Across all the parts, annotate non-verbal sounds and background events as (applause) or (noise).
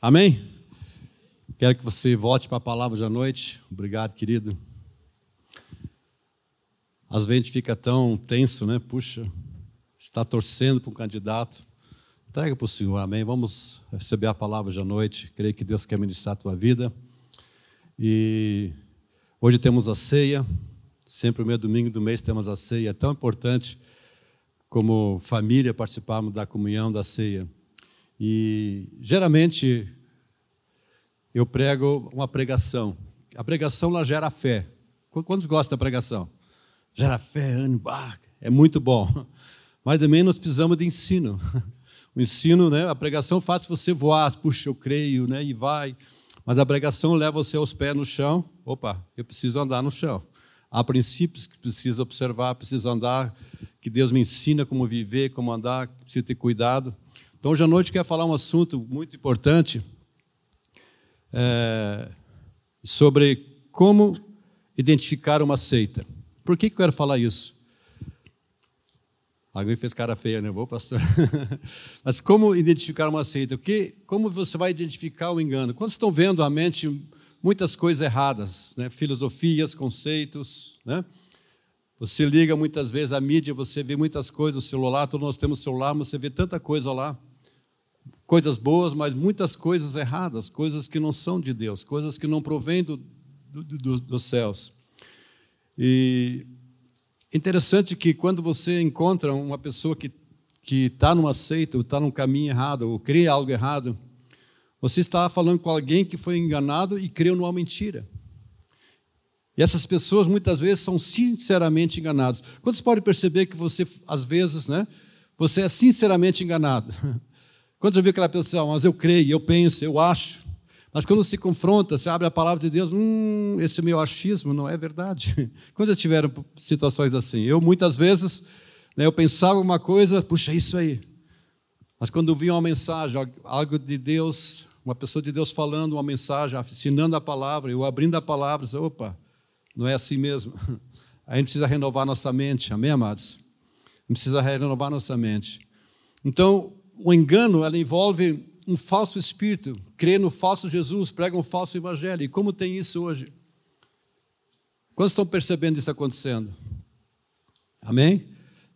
Amém? Quero que você volte para a palavra de noite. Obrigado, querido. Às vezes a gente fica tão tenso, né? Puxa, está torcendo para um candidato. Entrega para o Senhor, amém? Vamos receber a palavra de noite. Creio que Deus quer ministrar a tua vida. E hoje temos a ceia. Sempre o meio domingo do mês temos a ceia. É tão importante como família participarmos da comunhão da ceia. E geralmente eu prego uma pregação. A pregação ela gera fé. Quantos gostam da pregação? Gera fé, ânimo, ah, é muito bom. (laughs) Mas também nós precisamos de ensino. (laughs) O ensino, né? A pregação faz você voar, puxa, eu creio, né? E vai. Mas a pregação leva você aos pés no chão. Opa, eu preciso andar no chão. Há princípios que preciso observar, preciso andar, que Deus me ensina como viver, como andar, preciso ter cuidado. Então, hoje à noite quero falar um assunto muito importante é, sobre como identificar uma seita. Por que, que eu quero falar isso? Alguém fez cara feia, né? Vou, pastor. (laughs) Mas como identificar uma seita? Porque, como você vai identificar o engano? Quando estão vendo a mente muitas coisas erradas, né? filosofias, conceitos, né? Você liga muitas vezes à mídia, você vê muitas coisas, o celular, todos nós temos celular, você vê tanta coisa lá coisas boas, mas muitas coisas erradas, coisas que não são de Deus, coisas que não provêm do, do, do, dos céus. E interessante que quando você encontra uma pessoa que que está numa seita, ou está num caminho errado, ou crê algo errado, você está falando com alguém que foi enganado e creu numa mentira. E essas pessoas muitas vezes são sinceramente enganadas. Quantos podem perceber que você, às vezes, né, você é sinceramente enganado? (laughs) Quando já viu aquela pessoa, mas eu creio, eu penso, eu acho. Mas quando se confronta, se abre a palavra de Deus, hum, esse meu achismo não é verdade. (laughs) Quando já tiveram situações assim? Eu, muitas vezes, né, eu pensava uma coisa, puxa, isso aí. Mas quando vi uma mensagem, algo de Deus, uma pessoa de Deus falando uma mensagem, ensinando a palavra, eu abrindo a palavra, disse, opa, não é assim mesmo. (laughs) A gente precisa renovar nossa mente, amém, amados? A gente precisa renovar nossa mente. Então, o engano ela envolve um falso espírito, crê no falso Jesus, prega um falso evangelho. E como tem isso hoje? Quantos estão percebendo isso acontecendo? Amém?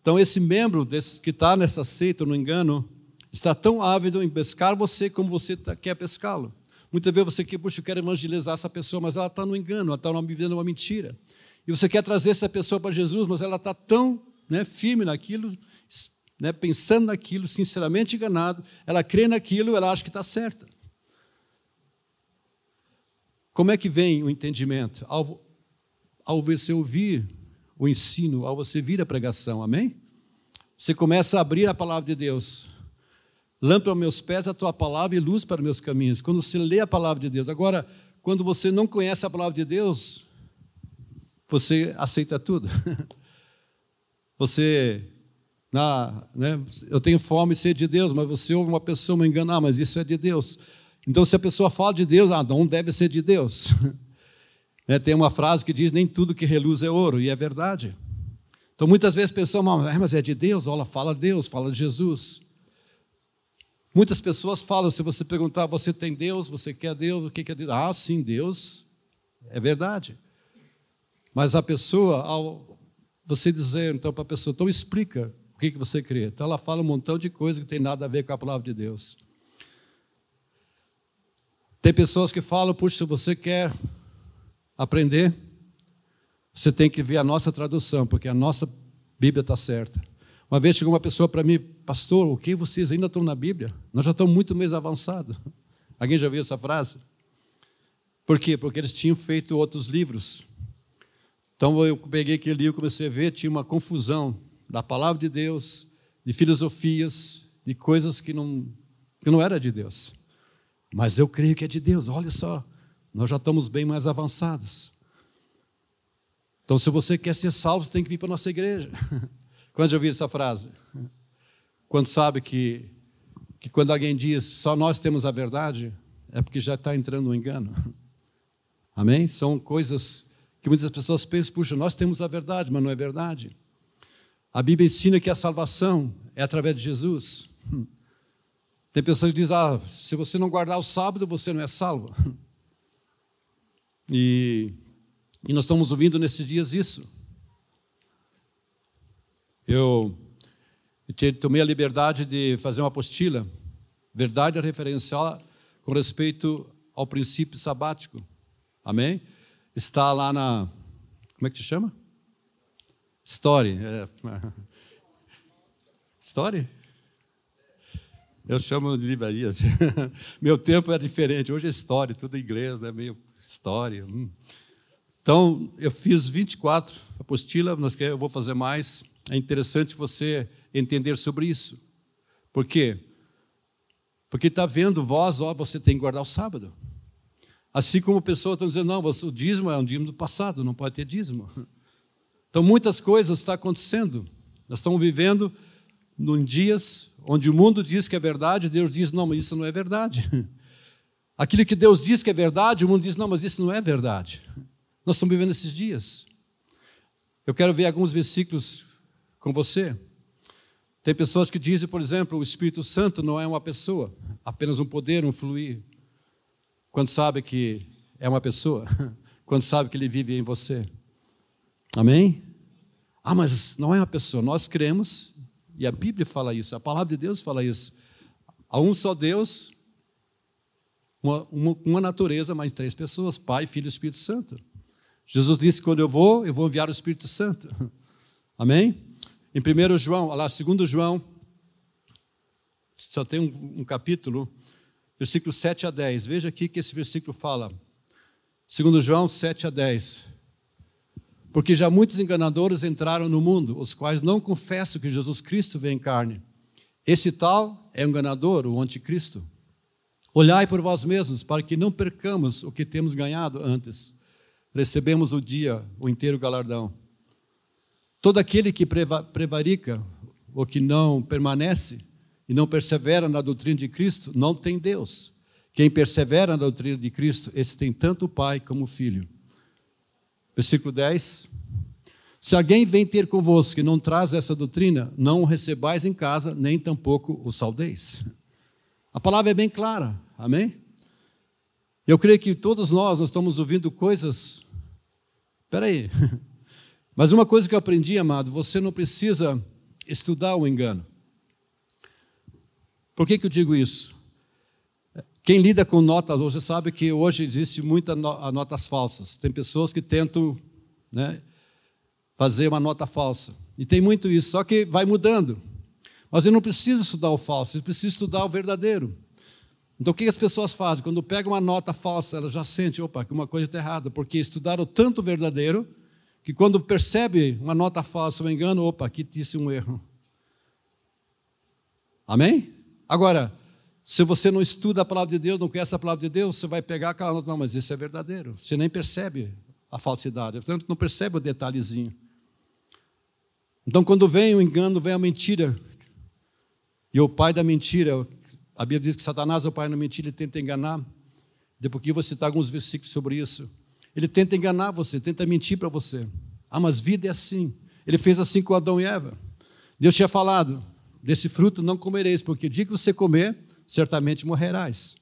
Então, esse membro desse, que está nessa seita, no engano, está tão ávido em pescar você como você tá, quer pescá-lo. Muitas vezes você quer, puxa, eu quero evangelizar essa pessoa, mas ela está no engano, ela está vivendo uma mentira. E você quer trazer essa pessoa para Jesus, mas ela está tão né, firme naquilo, né, pensando naquilo, sinceramente enganado, ela crê naquilo, ela acha que está certa. Como é que vem o entendimento? Ao, ao você ouvir o ensino, ao você vir a pregação, amém? Você começa a abrir a palavra de Deus. Lâmpada aos meus pés a tua palavra e luz para meus caminhos. Quando você lê a palavra de Deus. Agora, quando você não conhece a palavra de Deus, você aceita tudo. (laughs) Você na, né, eu tenho fome e sede de Deus, mas você ouve uma pessoa me enganar, mas isso é de Deus. Então, se a pessoa fala de Deus, ah, não deve ser de Deus. (laughs) é, tem uma frase que diz: nem tudo que reluz é ouro, e é verdade. Então, muitas vezes pensamos, ah, mas é de Deus, olha, fala de Deus, fala de Jesus. Muitas pessoas falam, se você perguntar, você tem Deus, você quer Deus, o que é Deus? Ah, sim, Deus, é verdade. Mas a pessoa, ao você dizer então para a pessoa, então explica que, que você crê? Então ela fala um montão de coisas que tem nada a ver com a palavra de Deus. Tem pessoas que falam, puxa, se você quer aprender, você tem que ver a nossa tradução, porque a nossa Bíblia está certa. Uma vez chegou uma pessoa para mim, pastor, o que vocês ainda estão na Bíblia? Nós já estamos muito mais avançados. (laughs) Alguém já viu essa frase? Por quê? Porque eles tinham feito outros livros. Então eu peguei aquele livro, comecei a ver, tinha uma confusão da palavra de Deus, de filosofias, de coisas que não, que não era de Deus. Mas eu creio que é de Deus, olha só, nós já estamos bem mais avançados. Então, se você quer ser salvo, você tem que vir para a nossa igreja. (laughs) Quando já ouviu essa frase? Quando sabe que, que quando alguém diz só nós temos a verdade, é porque já está entrando no engano. (laughs) Amém? São coisas que muitas pessoas pensam, puxa, nós temos a verdade, mas não é verdade. A Bíblia ensina que a salvação é através de Jesus. Tem pessoas que dizem: ah, se você não guardar o sábado, você não é salvo. E, e nós estamos ouvindo nesses dias isso. Eu, eu tomei a liberdade de fazer uma apostila, verdade referencial com respeito ao princípio sabático. Amém? Está lá na. Como é que te chama? Story. É. (laughs) Story? Eu chamo de livrarias. (laughs) Meu tempo é diferente. Hoje é história, tudo em inglês, né? meio história. Hum. Então, eu fiz 24 apostilas, eu vou fazer mais. É interessante você entender sobre isso. Por quê? Porque está vendo vós, ó, você tem que guardar o sábado. Assim como pessoas estão dizendo, não, o dízimo é um dízimo do passado, não pode ter dízimo. (laughs) Então, muitas coisas estão acontecendo. Nós estamos vivendo em dias onde o mundo diz que é verdade, Deus diz, não, mas isso não é verdade. (laughs) Aquilo que Deus diz que é verdade, o mundo diz: não, mas isso não é verdade. Nós estamos vivendo esses dias. Eu quero ver alguns versículos com você. Tem pessoas que dizem, por exemplo, o Espírito Santo não é uma pessoa, apenas um poder, um fluir. Quando sabe que é uma pessoa, (laughs) quando sabe que ele vive em você. Amém? Ah, mas não é uma pessoa. Nós cremos, e a Bíblia fala isso, a palavra de Deus fala isso. Há um só Deus, uma, uma, uma natureza, mas três pessoas: Pai, Filho e Espírito Santo. Jesus disse: quando eu vou, eu vou enviar o Espírito Santo. (laughs) Amém? Em 1 João, lá, 2 João, só tem um, um, capítulo, versículo 7 a 10. Veja aqui que esse versículo fala. 2 João 7 a 10. Porque já muitos enganadores entraram no mundo, os quais não confessam que Jesus Cristo veio em carne. Esse tal é enganador, o anticristo. Olhai por vós mesmos, para que não percamos o que temos ganhado antes. Recebemos o dia, o inteiro galardão. Todo aquele que prevarica ou que não permanece e não persevera na doutrina de Cristo, não tem Deus. Quem persevera na doutrina de Cristo, esse tem tanto o Pai como o Filho. Versículo 10. Se alguém vem ter convosco e não traz essa doutrina, não o recebais em casa, nem tampouco o saudeis. A palavra é bem clara, amém? Eu creio que todos nós, nós estamos ouvindo coisas. Espera aí. (laughs) Mas uma coisa que eu aprendi, amado, você não precisa estudar o engano. Por que, que eu digo isso? Quem lida com notas hoje sabe que hoje existe muitas notas falsas. Tem pessoas que tentam né, fazer uma nota falsa. E tem muito isso, só que vai mudando. Mas eu não preciso estudar o falso, eu preciso estudar o verdadeiro. Então, o que as pessoas fazem? Quando pegam uma nota falsa, elas já sentem, opa, que uma coisa está errada, porque estudaram tanto o verdadeiro, que quando percebe uma nota falsa, um engano, opa, aqui disse um erro. Amém? Agora, se você não estuda a palavra de Deus, não conhece a palavra de Deus, você vai pegar aquela nota, não, mas isso é verdadeiro. Você nem percebe a falsidade, portanto, não percebe o detalhezinho. Então, quando vem o engano, vem a mentira, e o pai da mentira, a Bíblia diz que Satanás é o pai da mentira, ele tenta enganar. Depois que você citar alguns versículos sobre isso. Ele tenta enganar você, tenta mentir para você. Ah, mas vida é assim. Ele fez assim com Adão e Eva. Deus tinha falado: desse fruto não comereis, porque o dia que você comer, certamente morrerás.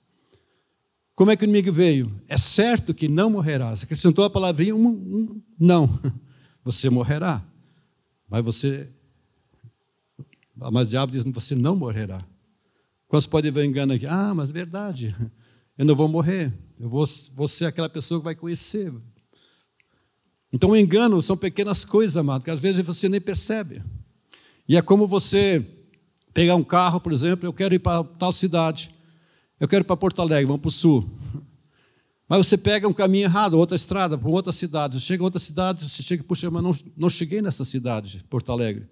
Como é que o inimigo veio? É certo que não morrerás. Acrescentou a palavrinha um, um não. (laughs) Você morrerá. Mas você mas o diabo diz: você não morrerá. Quantos podem ver engano aqui? Ah, mas é verdade, eu não vou morrer, eu vou, vou ser aquela pessoa que vai conhecer. Então, o engano são pequenas coisas, amado, que às vezes você nem percebe. E é como você pegar um carro, por exemplo, eu quero ir para tal cidade, eu quero ir para Porto Alegre, vamos para o sul. Mas você pega um caminho errado, outra estrada, para outra cidade. Você chega em outra cidade, você chega, puxa, mas não, não cheguei nessa cidade, Porto Alegre.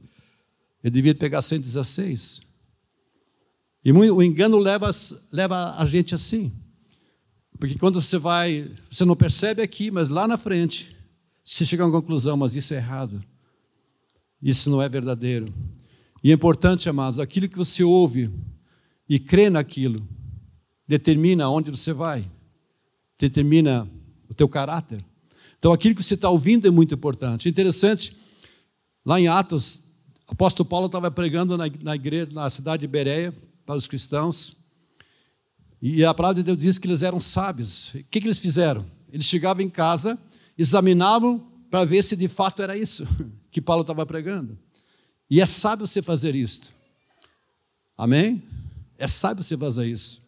Eu devia pegar 116. E o engano leva, leva a gente assim. Porque quando você vai, você não percebe aqui, mas lá na frente, você chega a uma conclusão, mas isso é errado. Isso não é verdadeiro. E é importante, amados, aquilo que você ouve e crê naquilo, determina onde você vai, determina o teu caráter. Então, aquilo que você está ouvindo é muito importante. Interessante, lá em Atos o apóstolo Paulo estava pregando na, na igreja, na cidade de Bereia, para os cristãos, E a palavra de Deus diz que eles eram sábios. O que, que eles fizeram? Eles chegavam em casa, examinavam para ver se de fato era isso (laughs) que Paulo estava pregando. E é sábio você fazer isto. Amém? É sábio você fazer isso.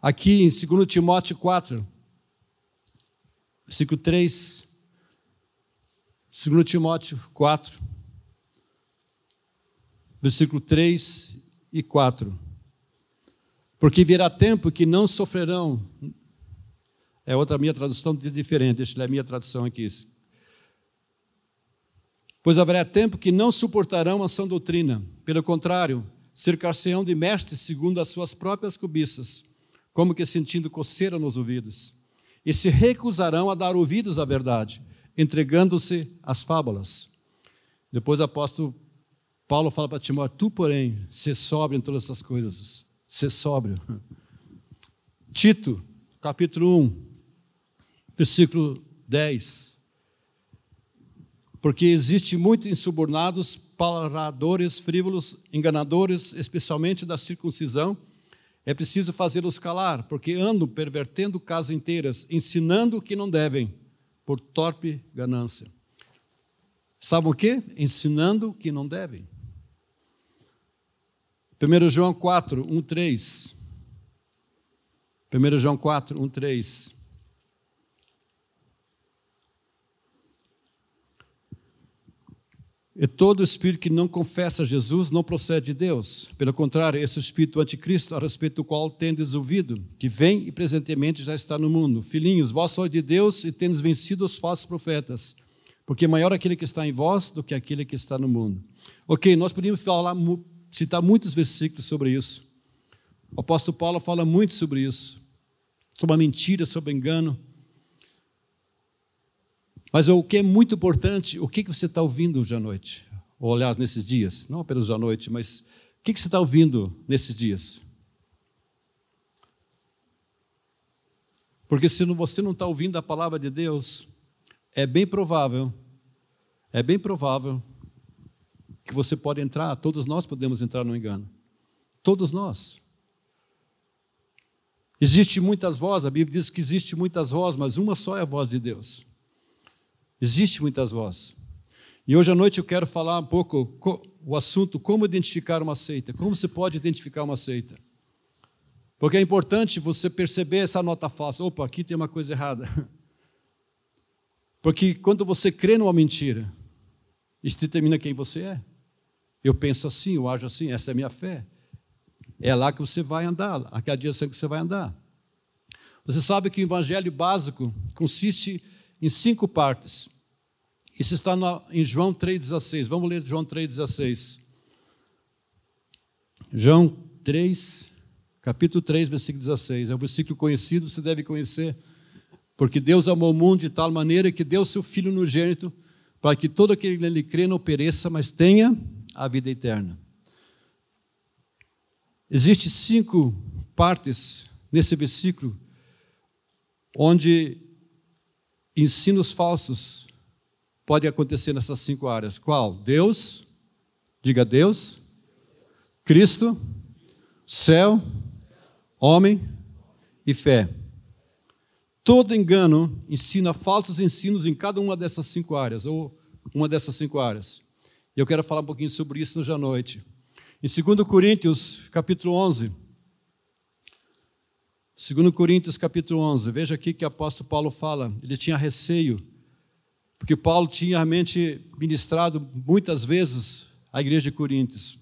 Aqui em 2 Timóteo 4, versículo 3. 2 Timóteo 4, versículo 3 e 4. Porque virá tempo que não sofrerão. É outra minha tradução diferente, deixa eu ler a minha tradução aqui. Pois haverá tempo que não suportarão a sã doutrina. Pelo contrário, cercar-se-ão de mestres segundo as suas próprias cobiças, como que sentindo coceira nos ouvidos. E se recusarão a dar ouvidos à verdade, entregando-se às fábulas. Depois o apóstolo Paulo fala para Timóteo: Tu, porém, se sóbrio em todas essas coisas. Se sóbrio. Tito, capítulo 1, versículo 10 porque existe muito insubornados, palavradores, frívolos, enganadores, especialmente da circuncisão. É preciso fazê-los calar, porque andam pervertendo casas inteiras, ensinando o que não devem, por torpe ganância. Estavam o quê? Ensinando o que não devem. 1 João 4, 1, 3. 1 João 4, 1, 3. E todo espírito que não confessa Jesus não procede de Deus. Pelo contrário, esse espírito anticristo, a respeito do qual tendes ouvido, que vem e presentemente já está no mundo. Filhinhos, vós sois de Deus e tendes vencido os falsos profetas, porque maior é aquele que está em vós do que aquele que está no mundo. Ok, nós podíamos falar, citar muitos versículos sobre isso. O apóstolo Paulo fala muito sobre isso, sobre a mentira, sobre o engano. Mas o que é muito importante, o que você está ouvindo hoje à noite? Ou, aliás, nesses dias, não apenas hoje à noite, mas o que você está ouvindo nesses dias? Porque se você não está ouvindo a palavra de Deus, é bem provável, é bem provável que você pode entrar, todos nós podemos entrar no engano. Todos nós. Existe muitas vozes, a Bíblia diz que existe muitas vozes, mas uma só é a voz de Deus. Existe muitas vozes. E hoje à noite eu quero falar um pouco o assunto como identificar uma seita. Como você pode identificar uma seita? Porque é importante você perceber essa nota falsa. Opa, aqui tem uma coisa errada. Porque quando você crê numa mentira, isso determina quem você é. Eu penso assim, eu ajo assim, essa é a minha fé. É lá que você vai andar, aquela direção que você vai andar. Você sabe que o evangelho básico consiste em cinco partes. Isso está em João 3,16. Vamos ler João 3,16. João 3, capítulo 3, versículo 16. É um versículo conhecido, você deve conhecer. Porque Deus amou o mundo de tal maneira que deu seu Filho no gênito, para que todo aquele que nele crê não pereça, mas tenha a vida eterna. Existem cinco partes nesse versículo, onde ensinos falsos podem acontecer nessas cinco áreas. Qual? Deus, diga Deus, Cristo, céu, homem e fé. Todo engano ensina falsos ensinos em cada uma dessas cinco áreas, ou uma dessas cinco áreas. E eu quero falar um pouquinho sobre isso hoje à noite. Em 2 Coríntios, capítulo 11, 2 Coríntios capítulo 11, veja aqui que o apóstolo Paulo fala, ele tinha receio, porque Paulo tinha realmente ministrado muitas vezes à igreja de Coríntios.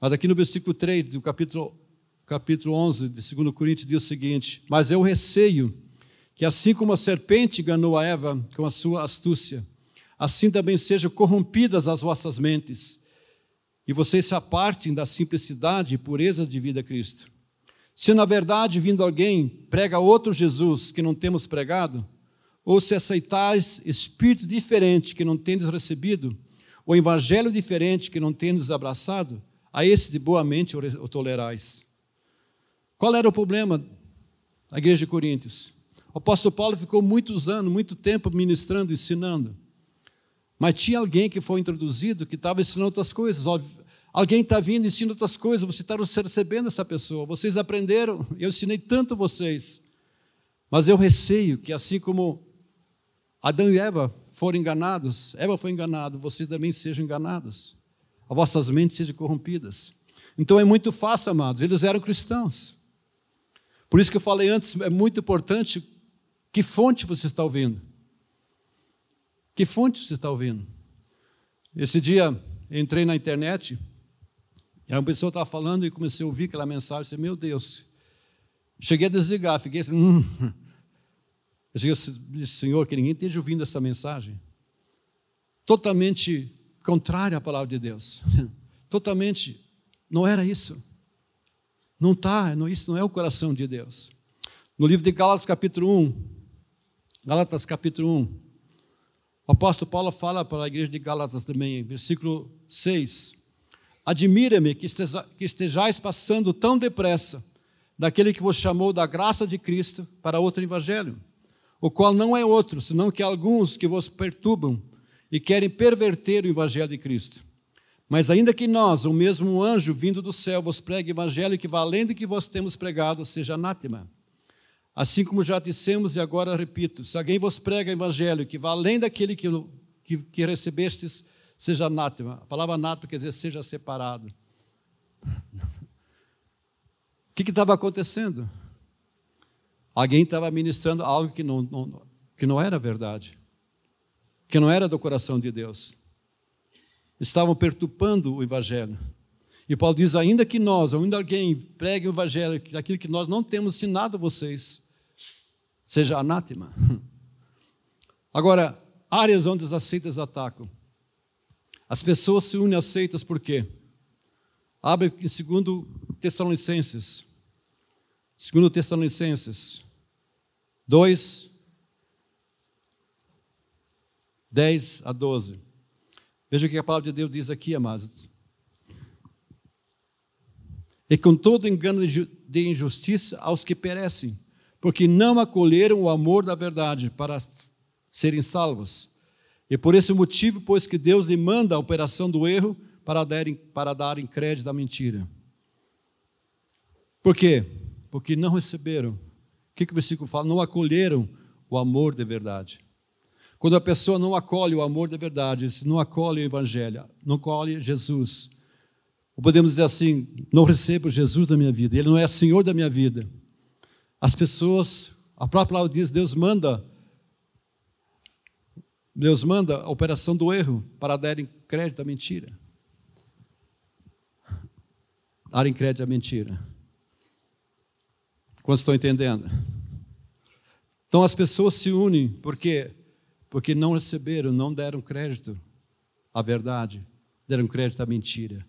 Mas aqui no versículo 3 do capítulo, capítulo 11 de 2 Coríntios diz o seguinte: Mas eu receio que assim como a serpente enganou a Eva com a sua astúcia, assim também sejam corrompidas as vossas mentes, e vocês se apartem da simplicidade e pureza de vida a Cristo. Se na verdade vindo alguém prega outro Jesus que não temos pregado, ou se aceitais espírito diferente que não tendes recebido, ou evangelho diferente que não tendes abraçado, a esse de boa mente o tolerais. Qual era o problema da igreja de Coríntios? O apóstolo Paulo ficou muitos anos, muito tempo ministrando, ensinando. Mas tinha alguém que foi introduzido que estava ensinando outras coisas. Alguém está vindo ensina outras coisas, você está recebendo essa pessoa. Vocês aprenderam, eu ensinei tanto vocês. Mas eu receio que, assim como Adão e Eva foram enganados, Eva foi enganada, vocês também sejam enganados. As vossas mentes sejam corrompidas. Então é muito fácil, amados, eles eram cristãos. Por isso que eu falei antes, é muito importante que fonte você está ouvindo. Que fonte você está ouvindo? Esse dia entrei na internet e uma pessoa estava falando e comecei a ouvir aquela mensagem. Disse, meu Deus. Cheguei a desligar, fiquei assim. (laughs) Hum. Eu disse, Senhor, que ninguém esteja ouvindo essa mensagem. Totalmente contrária à palavra de Deus. (laughs) Totalmente. Não era isso. Não está, não, isso não é o coração de Deus. No livro de Gálatas, capítulo 1, Gálatas, capítulo 1, o apóstolo Paulo fala para a igreja de Gálatas também, versículo 6. Admira-me que, estejais passando tão depressa daquele que vos chamou da graça de Cristo para outro evangelho, o qual não é outro, senão que alguns que vos perturbam e querem perverter o evangelho de Cristo. Mas ainda que nós, o mesmo anjo vindo do céu, vos pregue evangelho que além do que vos temos pregado, seja anátema. Assim como já dissemos e agora repito, se alguém vos prega evangelho que além daquele que, que, que recebestes, seja anátema. A palavra anátema quer dizer seja separado. O que estava acontecendo? Alguém estava ministrando algo que não, não, que não era verdade, que não era do coração de Deus. Estavam perturbando o Evangelho. E Paulo diz: ainda que nós, ainda alguém pregue o Evangelho, aquilo que nós não temos ensinado a vocês, seja anátema. Agora, áreas onde as aceitas atacam. As pessoas se unem às seitas por quê? Abre em 2 Tessalonicenses. 2 Tessalonicenses 2, 10 a 12. Veja o que a palavra de Deus diz aqui, amados. E com todo engano de injustiça aos que perecem, porque não acolheram o amor da verdade para serem salvos. E por esse motivo, pois que Deus lhe manda a operação do erro para darem, para darem crédito à mentira. Por quê? Porque não receberam. O que, que o versículo fala? Não acolheram o amor de verdade. Quando a pessoa não acolhe o amor de verdade, não acolhe o Evangelho, não acolhe Jesus, ou podemos dizer assim: não recebo Jesus na minha vida, Ele não é Senhor da minha vida. As pessoas, a própria palavra diz: Deus manda Deus manda a operação do erro para darem crédito à mentira. Darem crédito à mentira. Quantos estão entendendo? Então as pessoas se unem porque porque não receberam, não deram crédito à verdade, deram crédito à mentira.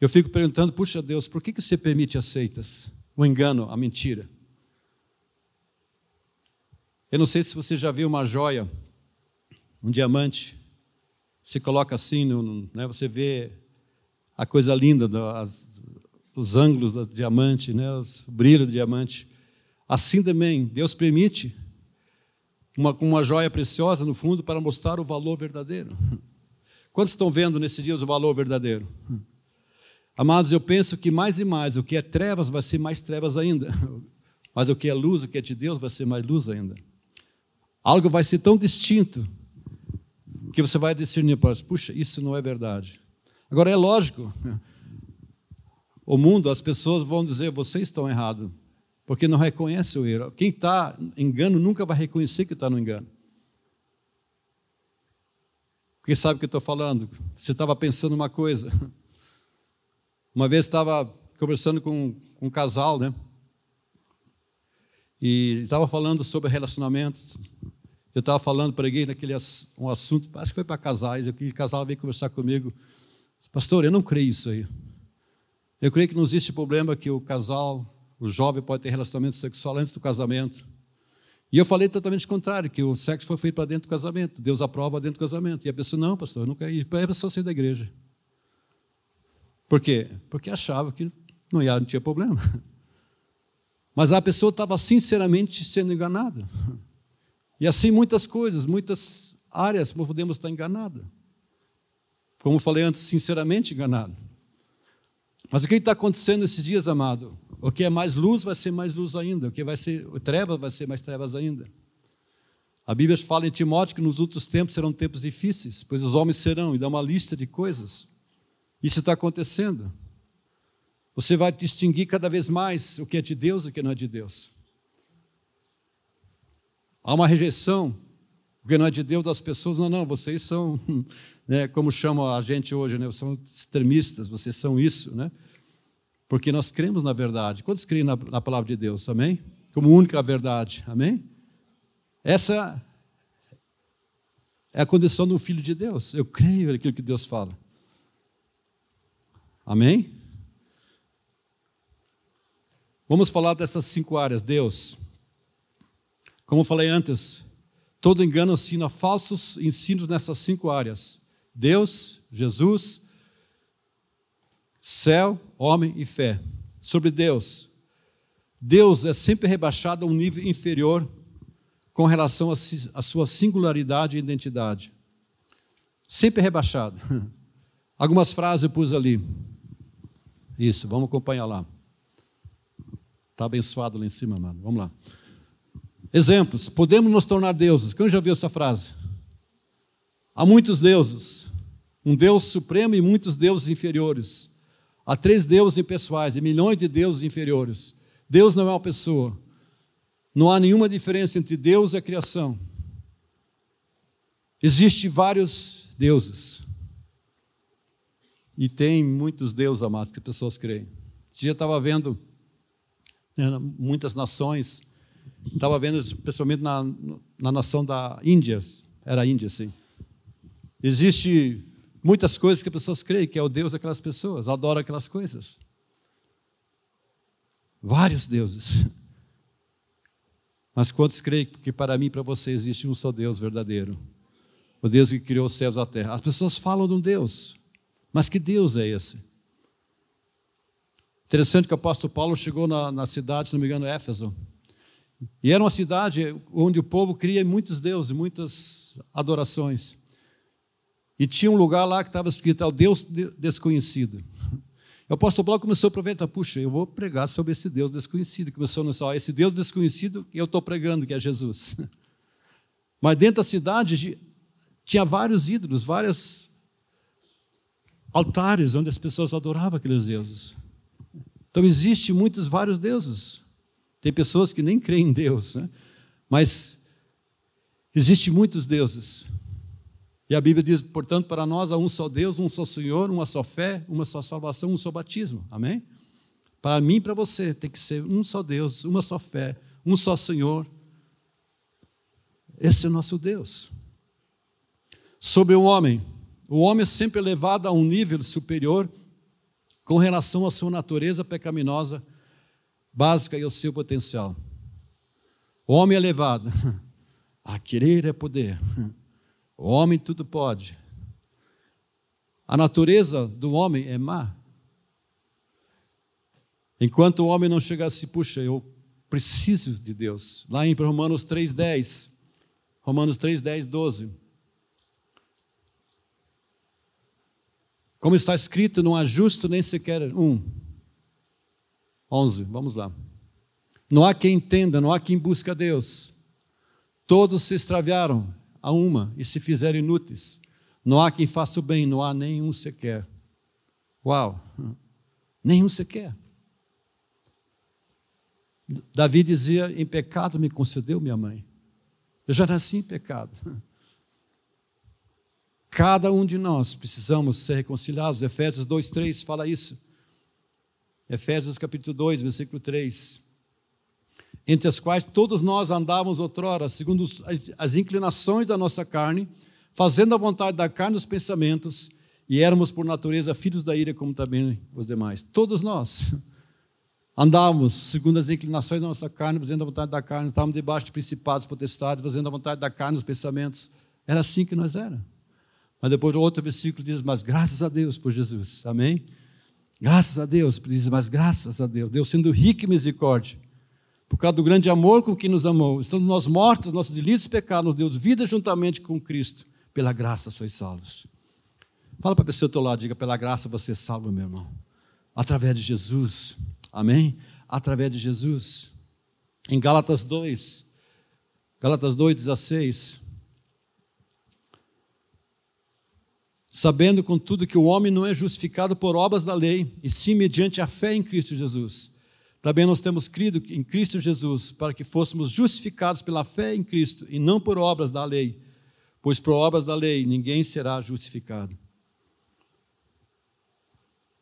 Eu fico perguntando, puxa Deus, por que, que você permite aceitas? O engano, a mentira. Eu não sei se você já viu uma joia, um diamante. Se coloca assim, no, né, você vê a coisa linda, as, os ângulos do diamante, né, os, o brilho do diamante. Assim também, Deus permite uma, uma joia preciosa no fundo para mostrar o valor verdadeiro. (laughs) Quantos estão vendo nesses dias o valor verdadeiro? (laughs) Amados, eu penso que mais e mais, o que é trevas vai ser mais trevas ainda. (laughs) Mas o que é luz, o que é de Deus, vai ser mais luz ainda. Algo vai ser tão distinto que você vai discernir, puxa, isso não é verdade. Agora é lógico, (laughs) o mundo, as pessoas vão dizer, vocês estão errados, porque não reconhece o erro. Quem está engano nunca vai reconhecer que está no engano. Quem sabe o que estou falando? Você estava pensando uma coisa. (laughs) Uma vez estava conversando com um casal, né? E estava falando sobre relacionamentos. Eu estava falando, preguei naquele um assunto, acho que foi para casais, aquele casal veio conversar comigo. Pastor, eu não creio isso aí. Eu creio que não existe problema que o casal, o jovem pode ter relacionamento sexual antes do casamento. E eu falei totalmente o contrário, que o sexo foi feito para dentro do casamento, Deus aprova dentro do casamento. E a pessoa, não, pastor, eu não quero. E a pessoa saiu da igreja. Por quê? Porque achava que não, ia, não tinha problema. (laughs) Mas a pessoa estava sinceramente sendo enganada. E assim muitas coisas, muitas áreas podemos estar enganados. Como falei antes, sinceramente enganado. Mas o que está acontecendo nesses dias, amado? O que é mais luz vai ser mais luz ainda. O que vai ser trevas vai ser mais trevas ainda. A Bíblia fala em Timóteo que nos outros tempos serão tempos difíceis, pois os homens serão, e dá uma lista de coisas. Isso está acontecendo. Você vai distinguir cada vez mais o que é de Deus e o que não é de Deus. Há uma rejeição, o que não é de Deus das pessoas. Não, não, vocês são, (laughs) né, como chamam a gente hoje, né, são extremistas, vocês são isso, né? Porque nós cremos na verdade. Quantos creem na, na palavra de Deus? Amém? Como única verdade. Amém? Essa é a condição do filho de Deus. Eu creio naquilo que Deus fala. Amém? Vamos falar dessas cinco áreas. Deus. Como falei antes, todo engano ensina falsos ensinos nessas cinco áreas: Deus, Jesus, céu, homem e fé. Sobre Deus. Deus é sempre rebaixado a um nível inferior com relação à sua singularidade e identidade. Sempre rebaixado. (laughs) Algumas frases eu pus ali. Isso, vamos acompanhar lá. Está abençoado lá em cima, mano. Vamos lá. Exemplos. Podemos nos tornar deuses. Quem já viu essa frase? Há muitos deuses. Um Deus supremo e muitos deuses inferiores. Há três deuses impessoais e milhões de deuses inferiores. Deus não é uma pessoa. Não há nenhuma diferença entre Deus e a criação. Existem vários deuses. E tem muitos deuses, amados, que as pessoas creem. Um dia estava vendo né, muitas nações. Estava vendo, especialmente na, na nação da Índia, era Índia, sim. Existe muitas coisas que as pessoas creem que é o Deus daquelas pessoas, adoram aquelas coisas. Vários deuses. Mas quantos creem que para mim e para você existe um só Deus verdadeiro? O Deus que criou os céus e a terra. As pessoas falam de um Deus, mas que Deus é esse? Interessante que o apóstolo Paulo chegou na, na cidade, se não me engano, Éfeso. E era uma cidade onde o povo cria muitos deuses, muitas adorações. E tinha um lugar lá que estava escrito ao Deus desconhecido. O apóstolo Paulo começou a aproveitar, puxa, eu vou pregar sobre esse Deus desconhecido. Começou a pensar, esse Deus desconhecido que eu estou pregando, que é Jesus. (laughs) Mas dentro da cidade tinha vários ídolos, vários altares onde as pessoas adoravam aqueles deuses. Então, existe muitos, vários deuses. Tem pessoas que nem creem em Deus, né? mas existe muitos deuses. E a Bíblia diz, portanto, para nós há um só Deus, um só Senhor, uma só fé, uma só salvação, um só batismo. Amém? Para mim e para você tem que ser um só Deus, uma só fé, um só Senhor. Esse é o nosso Deus. Sobre o homem, o homem é sempre elevado a um nível superior com relação à sua natureza pecaminosa básica e ao seu potencial. O homem é elevado. (laughs) A querer é poder. O homem tudo pode. A natureza do homem é má. Enquanto o homem não chegasse, puxa, eu preciso de Deus. Lá em Romanos 3,10. Romanos 3,10, 12. Como está escrito, não há justo nem sequer um. 11, vamos lá. Não há quem entenda, não há quem busque a Deus. Todos se extraviaram a uma e se fizeram inúteis. Não há quem faça o bem, não há nenhum sequer. Uau! Nenhum sequer. Davi dizia: Em pecado me concedeu minha mãe. Eu já nasci em pecado. Cada um de nós precisamos ser reconciliados. Efésios 2, 3 fala isso. Efésios capítulo 2, versículo 3. Entre as quais todos nós andávamos outrora, segundo as inclinações da nossa carne, fazendo a vontade da carne os pensamentos, e éramos por natureza filhos da ira, como também os demais. Todos nós (laughs) andávamos segundo as inclinações da nossa carne, fazendo a vontade da carne, estávamos debaixo de principados, potestades, fazendo a vontade da carne os pensamentos. Era assim que nós éramos. Mas depois outro versículo diz: Mas graças a Deus por Jesus. Amém? Graças a Deus, diz, mas graças a Deus, Deus sendo rico em misericórdia, por causa do grande amor com que nos amou, estando nós mortos, nossos delitos e pecados, nos deu vida juntamente com Cristo, pela graça sois salvos. Fala para a pessoa do teu lado, diga, pela graça você é salvo, meu irmão. Através de Jesus. Amém? Através de Jesus. Em Gálatas 2, Gálatas 2, 16. Sabendo, contudo, que o homem não é justificado por obras da lei, e sim mediante a fé em Cristo Jesus. Também nós temos crido em Cristo Jesus para que fôssemos justificados pela fé em Cristo e não por obras da lei, pois por obras da lei ninguém será justificado.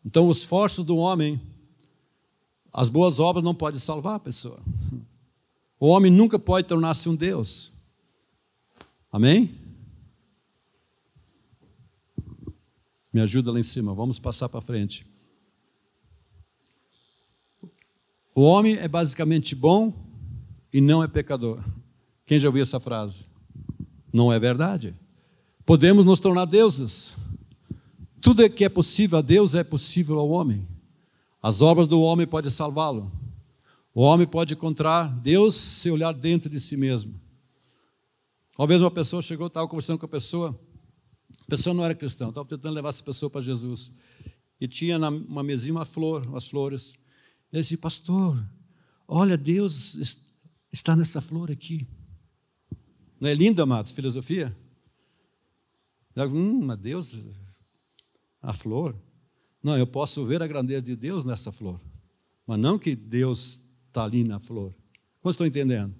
Então, os esforços do homem, as boas obras não podem salvar a pessoa. O homem nunca pode tornar-se um Deus. Amém? Me ajuda lá em cima, vamos passar para frente. O homem é basicamente bom e não é pecador. Quem já ouviu essa frase? Não é verdade. Podemos nos tornar deuses. Tudo que é possível a Deus é possível ao homem. As obras do homem podem salvá-lo. O homem pode encontrar Deus se olhar dentro de si mesmo. Uma vez uma pessoa chegou, estava conversando com a pessoa, a pessoa não era cristã, estava tentando levar essa pessoa para Jesus. E tinha uma mesinha uma flor, umas flores. Ele disse, pastor, olha, Deus está nessa flor aqui. Não é lindo, amados, filosofia? Hum, mas Deus, a flor. Não, eu posso ver a grandeza de Deus nessa flor, mas não que Deus está ali na flor. Como estão entendendo?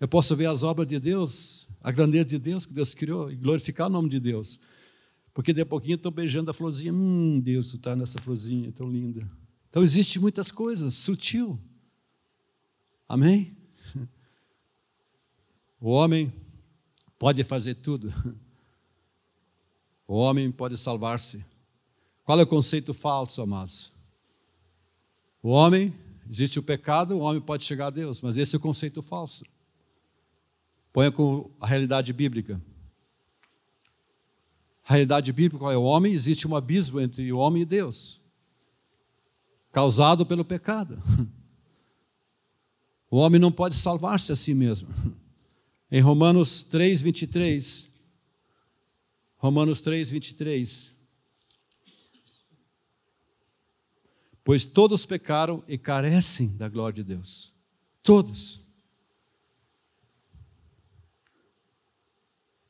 Eu posso ver as obras de Deus, a grandeza de Deus que Deus criou e glorificar o nome de Deus. Porque de pouquinho estou beijando a florzinha. Hum, Deus, tu está nessa florzinha tão linda. Então existe muitas coisas, sutil. Amém? (laughs) O homem pode fazer tudo. O homem pode salvar-se. Qual é o conceito falso, amados? O homem, existe o pecado, o homem pode chegar a Deus, mas esse é o conceito falso. Ponha com a realidade bíblica. A realidade bíblica é o homem? Existe um abismo entre o homem e Deus, causado pelo pecado. (laughs) O homem não pode salvar-se a si mesmo. (laughs) Em Romanos 3, 23, Romanos 3, 23. Pois todos pecaram e carecem da glória de Deus. Todos.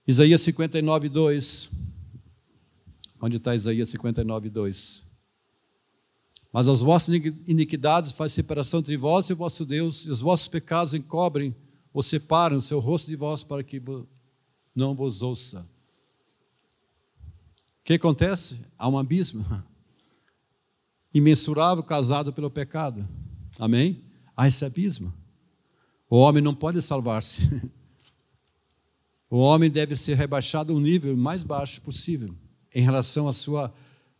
Isaías 59, 2. Onde está Isaías 59, 2? Mas as vossas iniquidades fazem separação entre vós e o vosso Deus, e os vossos pecados encobrem ou separam o seu rosto de vós para que não vos ouça. O que acontece? Há um abismo (laughs) imensurável causado pelo pecado. Amém? Há esse abismo. O homem não pode salvar-se. (laughs) O homem deve ser rebaixado ao nível mais baixo possível em relação à sua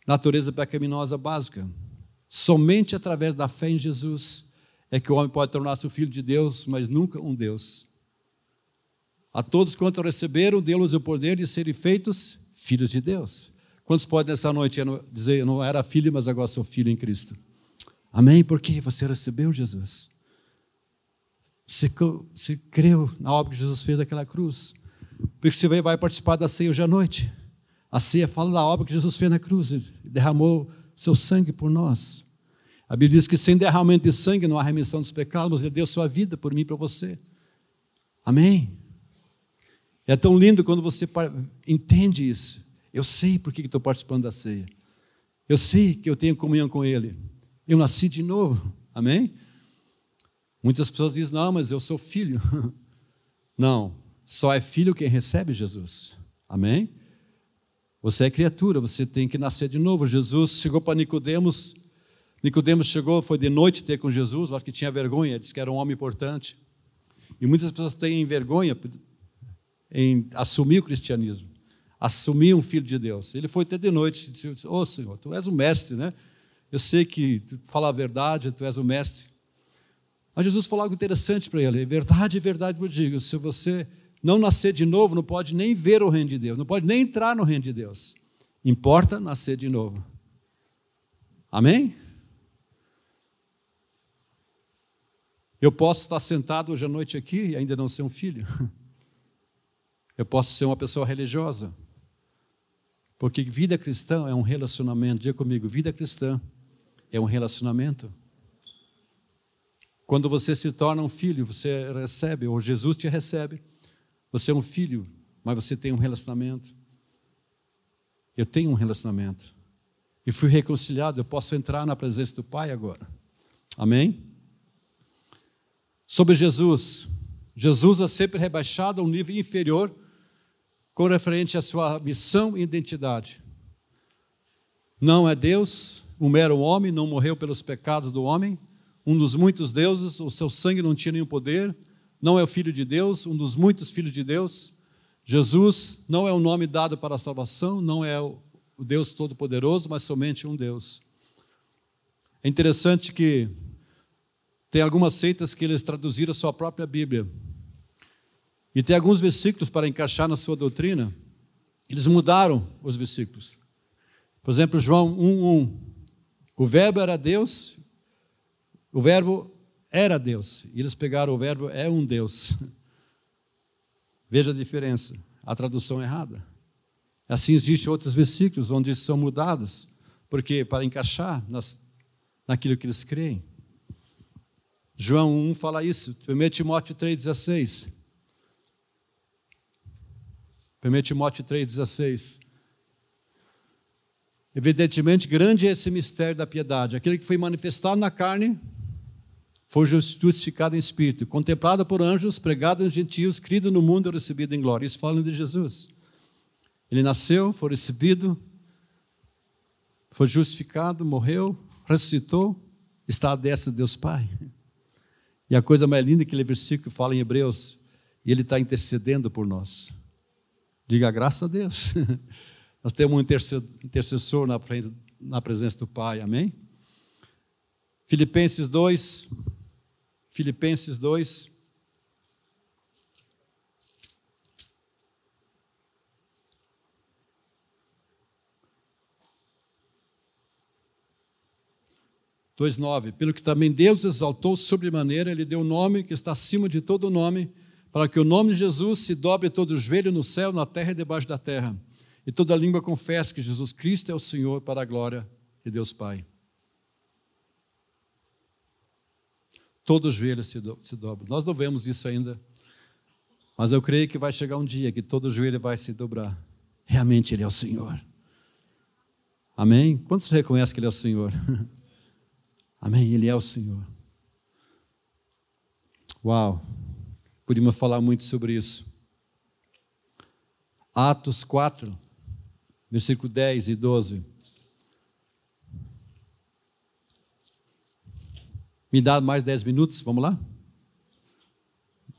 natureza pecaminosa básica. Somente através da fé em Jesus é que o homem pode tornar-se o filho de Deus, mas nunca um Deus. A todos quanto receberam, deu-lhes o poder de serem feitos filhos de Deus. Quantos podem nessa noite dizer, eu não era filho, mas agora sou filho em Cristo? Amém? Porque você recebeu Jesus. Você, você creu na obra que Jesus fez naquela cruz. Porque você vai participar da ceia hoje à noite. A ceia fala da obra que Jesus fez na cruz, derramou seu sangue por nós. A Bíblia diz que sem derramamento de sangue não há remissão dos pecados, mas Ele deu sua vida por mim e para você. Amém? É tão lindo quando você entende isso. Eu sei por que estou participando da ceia. Eu sei que eu tenho comunhão com Ele. Eu nasci de novo. Amém? Muitas pessoas dizem, não, mas eu sou filho. (laughs) Não, só é filho quem recebe Jesus. Amém? Você é criatura, você tem que nascer de novo. Jesus chegou para Nicodemos. Nicodemos chegou, foi de noite ter com Jesus, acho que tinha vergonha, disse que era um homem importante. E muitas pessoas têm vergonha em assumir o cristianismo, assumir um filho de Deus. Ele foi até de noite disse: Ô oh, Senhor, tu és o mestre, né? Eu sei que tu fala a verdade, tu és o mestre. Mas Jesus falou algo interessante para ele: verdade, verdade, eu digo, se você não nascer de novo, não pode nem ver o reino de Deus, não pode nem entrar no reino de Deus. Importa nascer de novo. Amém? Eu posso estar sentado hoje à noite aqui e ainda não ser um filho. (laughs) Eu posso ser uma pessoa religiosa. Porque vida cristã é um relacionamento. Diga comigo, vida cristã é um relacionamento. Quando você se torna um filho, você recebe, ou Jesus te recebe. Você é um filho, mas você tem um relacionamento. Eu tenho um relacionamento. E fui reconciliado, eu posso entrar na presença do Pai agora. Amém? Sobre Jesus. Jesus é sempre rebaixado a um nível inferior com referente à sua missão e identidade. Não é Deus, um mero homem, não morreu pelos pecados do homem, um dos muitos deuses, o seu sangue não tinha nenhum poder, não é o filho de Deus, um dos muitos filhos de Deus. Jesus não é o nome dado para a salvação, não é o Deus Todo-Poderoso, mas somente um Deus. É interessante que tem algumas seitas que eles traduziram a sua própria Bíblia. E tem alguns versículos para encaixar na sua doutrina. Eles mudaram os versículos. Por exemplo, João 1:1. O verbo era Deus, o verbo era Deus. E eles pegaram o verbo é um Deus. Veja a diferença, a tradução errada. Assim existem outros versículos onde são mudados, porque para encaixar nas, naquilo que eles creem. João 1 fala isso, 1 Timóteo 3,16. 1 Timóteo 3,16. Evidentemente, grande é esse mistério da piedade. Aquele que foi manifestado na carne foi justificado em espírito, contemplado por anjos, pregado aos gentios, crido no mundo e recebido em glória. Isso fala de Jesus. Ele nasceu, foi recebido, foi justificado, morreu, ressuscitou, está à destra de Deus Pai. E a coisa mais linda é que aquele versículo fala em Hebreus, e ele está intercedendo por nós. Diga graças a Deus. (laughs) Nós temos um intercessor na, presença do Pai, amém? Filipenses 2, Filipenses 2. Dois nove. Pelo que também Deus exaltou sobremaneira, Ele deu o nome que está acima de todo nome, para que o nome de Jesus se dobre todo o joelho no céu, na terra e debaixo da terra, e toda língua confesse que Jesus Cristo é o Senhor para a glória de Deus Pai. Todo joelho se, do, se dobra. Nós não vemos isso ainda, mas eu creio que vai chegar um dia que todo joelho vai se dobrar. Realmente Ele é o Senhor. Amém? Quantos reconhecem que Ele é o Senhor? (laughs) Amém? Ele é o Senhor. Uau! Podíamos falar muito sobre isso. Atos 4, versículo 10 e 12. Me dá mais 10 minutos, vamos lá?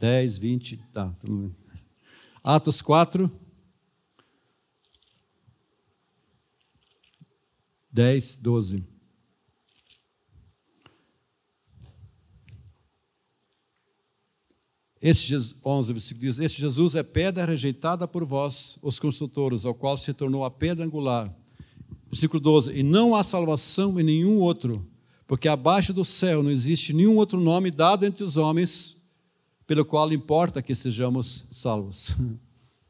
10, 20, tá. Atos 4. 10, 12. Este 11 versículo diz: Este Jesus é pedra rejeitada por vós, os consultores, ao qual se tornou a pedra angular. Versículo 12: E não há salvação em nenhum outro, porque abaixo do céu não existe nenhum outro nome dado entre os homens, pelo qual importa que sejamos salvos.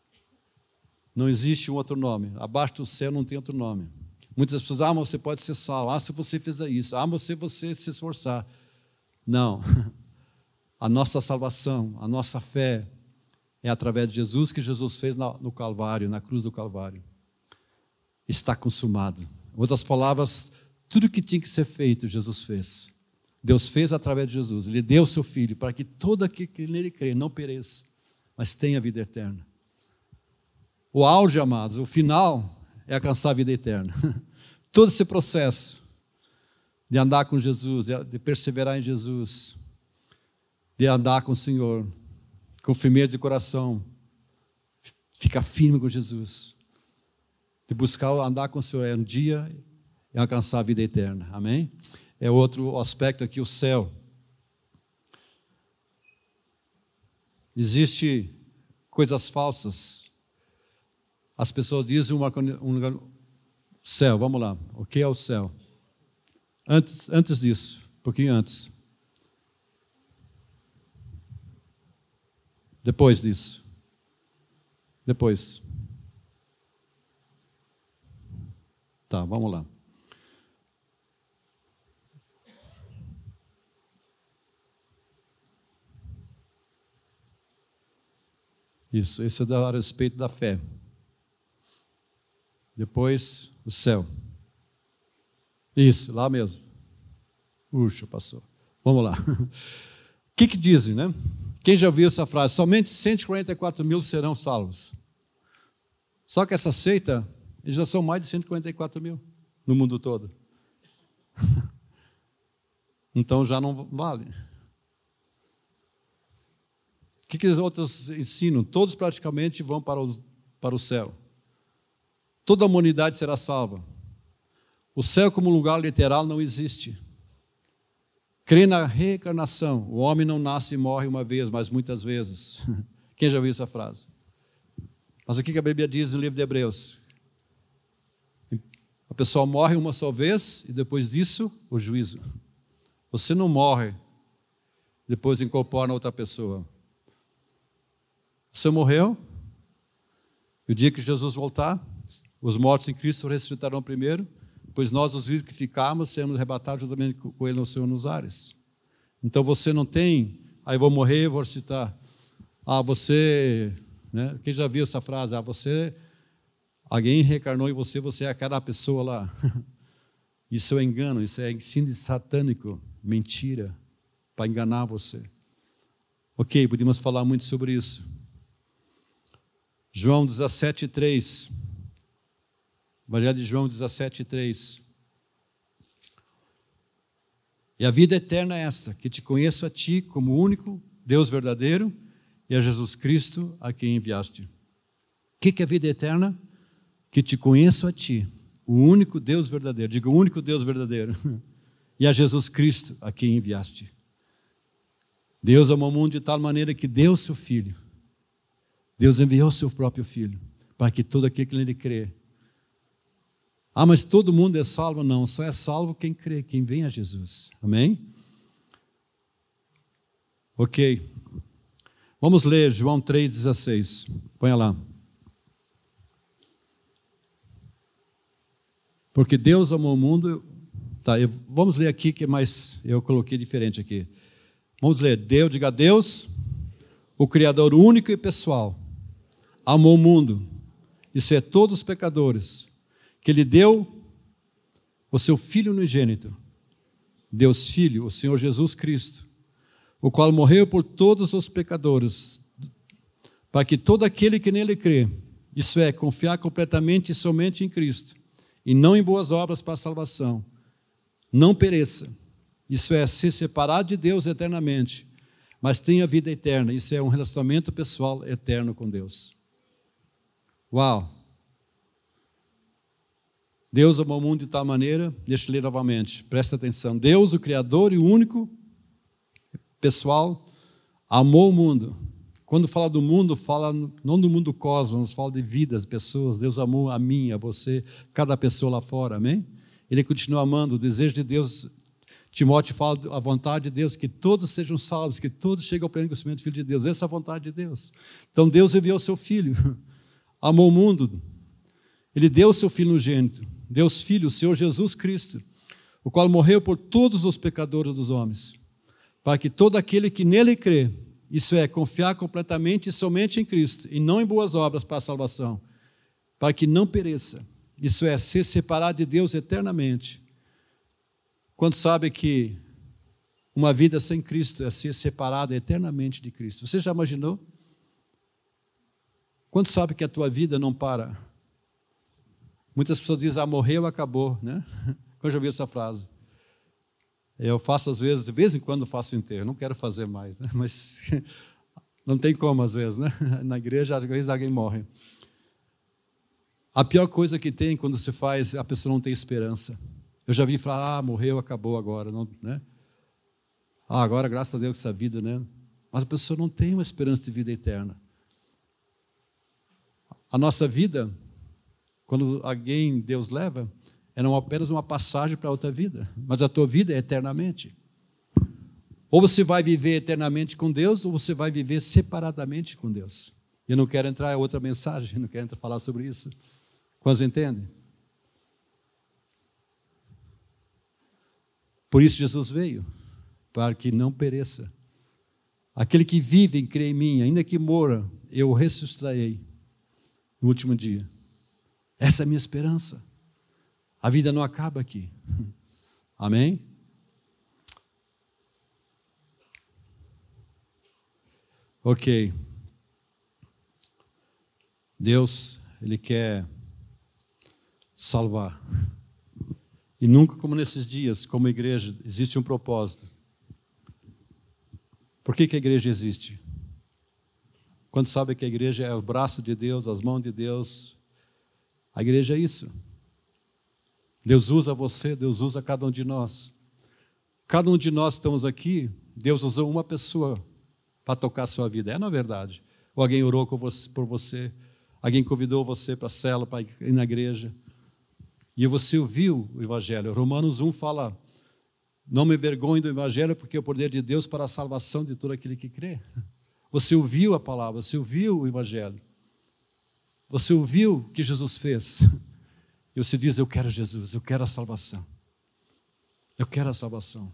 (laughs) Não existe um outro nome. Abaixo do céu não tem outro nome. Muitas pessoas, ah, você pode ser salvo. Ah, se você fizer isso. Ah, você, você se esforçar. Não. (laughs) A nossa salvação, a nossa fé é através de Jesus que Jesus fez no Calvário, na cruz do Calvário. Está consumado. Outras palavras, tudo que tinha que ser feito, Jesus fez. Deus fez através de Jesus. Ele deu o seu Filho para que todo aquele que nele crê não pereça, mas tenha vida eterna. O auge, amados, o final é alcançar a vida eterna. (laughs) Todo esse processo de andar com Jesus, de perseverar em Jesus, de andar com o Senhor, com firmeza de coração, ficar firme com Jesus, de buscar andar com o Senhor é um dia e alcançar a vida eterna. Amém? É outro aspecto aqui, o céu. Existe coisas falsas. As pessoas dizem uma, um céu, vamos lá. O que é o céu? Antes, antes disso, um pouquinho antes. Depois disso. Depois. Tá, vamos lá. Isso, esse é a respeito da fé. Depois, o céu. Isso, lá mesmo. Puxa, passou. Vamos lá. O que, que dizem, né? Quem já ouviu essa frase? Somente 144 mil serão salvos. Só que essa seita, eles já são mais de 144 mil no mundo todo. (laughs) então já não vale. Que, que os outros ensinam? Todos praticamente vão para, os, para o céu. Toda a humanidade será salva. O céu, como lugar literal, não existe. Crê na reencarnação. O homem não nasce e morre uma vez, mas muitas vezes. (laughs) Quem já ouviu essa frase? Mas o que a Bíblia diz no livro de Hebreus? A pessoa morre uma só vez e depois disso, o juízo. Você não morre, depois incorpora outra pessoa. Você morreu, e o dia que Jesus voltar, os mortos em Cristo ressuscitarão primeiro, pois nós, os vivos que ficamos, seremos arrebatados juntamente com Ele no Senhor nos ares. Então você não tem, aí ah, vou morrer, vou citar. Ah, você, né? Quem já viu essa frase? Ah, você, alguém reencarnou em você, você é aquela pessoa lá. (laughs) Isso é engano, isso é ensino satânico, mentira, para enganar você. Ok, podemos falar muito sobre isso. João 17, 3. Evangelho de João 17, 3. E a vida eterna é esta: que te conheço a ti como único Deus verdadeiro e a Jesus Cristo a quem enviaste. O que é a vida eterna? Que te conheço a ti, o único Deus verdadeiro. Diga o único Deus verdadeiro. (laughs) E a Jesus Cristo a quem enviaste. Deus amou o mundo de tal maneira que deu seu Filho. Deus enviou seu próprio Filho para que todo aquele que nele crê ah, mas todo mundo é salvo? Não, só é salvo quem crê, quem vem a Jesus. Amém? Ok. Vamos ler João 3,16. Põe lá. Porque Deus amou o mundo. Tá, eu, vamos ler aqui que é mais. Eu coloquei diferente aqui. Vamos ler. Deus, diga Deus, o Criador único e pessoal, amou o mundo. Isso é todos os pecadores que Ele deu o seu Filho unigênito, Deus Filho, o Senhor Jesus Cristo, o qual morreu por todos os pecadores, para que todo aquele que nele crê, isso é, confiar completamente e somente em Cristo, e não em boas obras para a salvação, não pereça, isso é, ser separado de Deus eternamente, mas tenha vida eterna, isso é um relacionamento pessoal eterno com Deus. Uau! Deus amou o mundo de tal maneira, deixa eu ler novamente, presta atenção. Deus, o Criador e o único pessoal, amou o mundo. Quando fala do mundo, fala não do mundo cosmos, fala de vidas, pessoas. Deus amou a mim, a você, cada pessoa lá fora, amém? Ele continua amando, o desejo de Deus. Timóteo fala a vontade de Deus, que todos sejam salvos, que todos cheguem ao pleno conhecimento do Filho de Deus. Essa é a vontade de Deus. Então Deus enviou o seu Filho, (laughs) amou o mundo, ele deu o seu Filho no gênito Deus Filho, o Senhor Jesus Cristo, o qual morreu por todos os pecadores dos homens, para que todo aquele que nele crê, isso é, confiar completamente e somente em Cristo, e não em boas obras para a salvação, para que não pereça, isso é, ser separado de Deus eternamente. Quando sabe que uma vida sem Cristo é ser separado eternamente de Cristo. Você já imaginou? Quando sabe que a tua vida não para Muitas pessoas dizem, ah, morreu, acabou, né? (laughs) Eu já ouvi essa frase. Eu faço às vezes, de vez em quando faço enterro, não quero fazer mais, né? mas (laughs) não tem como às vezes, né? (laughs) Na igreja, às vezes alguém morre. A pior coisa que tem quando você faz, a pessoa não tem esperança. Eu já vi falar, ah, morreu, acabou agora, não, né? Ah, agora, graças a Deus, essa vida, né? Mas a pessoa não tem uma esperança de vida eterna. A nossa vida quando alguém Deus leva, é não apenas uma passagem para outra vida, mas a tua vida é eternamente. Ou você vai viver eternamente com Deus, ou você vai viver separadamente com Deus. Eu não quero entrar em outra mensagem, (laughs) não quero falar sobre isso. Quantos entendem? Por isso Jesus veio, para que não pereça. Aquele que vive e crê em mim, ainda que mora, eu ressuscitarei no último dia. Essa é a minha esperança. A vida não acaba aqui. (laughs) Amém? Ok. Deus, Ele quer salvar. E nunca como nesses dias, como igreja, existe um propósito. Por que, que a igreja existe? Quando sabe que a igreja é o braço de Deus, as mãos de Deus, a igreja é isso. Deus usa você, Deus usa cada um de nós. Cada um de nós que estamos aqui, Deus usou uma pessoa para tocar a sua vida. É na verdade. Ou alguém orou por você, alguém convidou você para a cela, para ir na igreja. E você ouviu o Evangelho. Romanos 1 fala: Não me vergonhe do Evangelho, porque é o poder de Deus para a salvação de todo aquele que crê. Você ouviu a palavra, você ouviu o Evangelho. Você ouviu o que Jesus fez. E você diz: Eu quero Jesus, eu quero a salvação. Eu quero a salvação.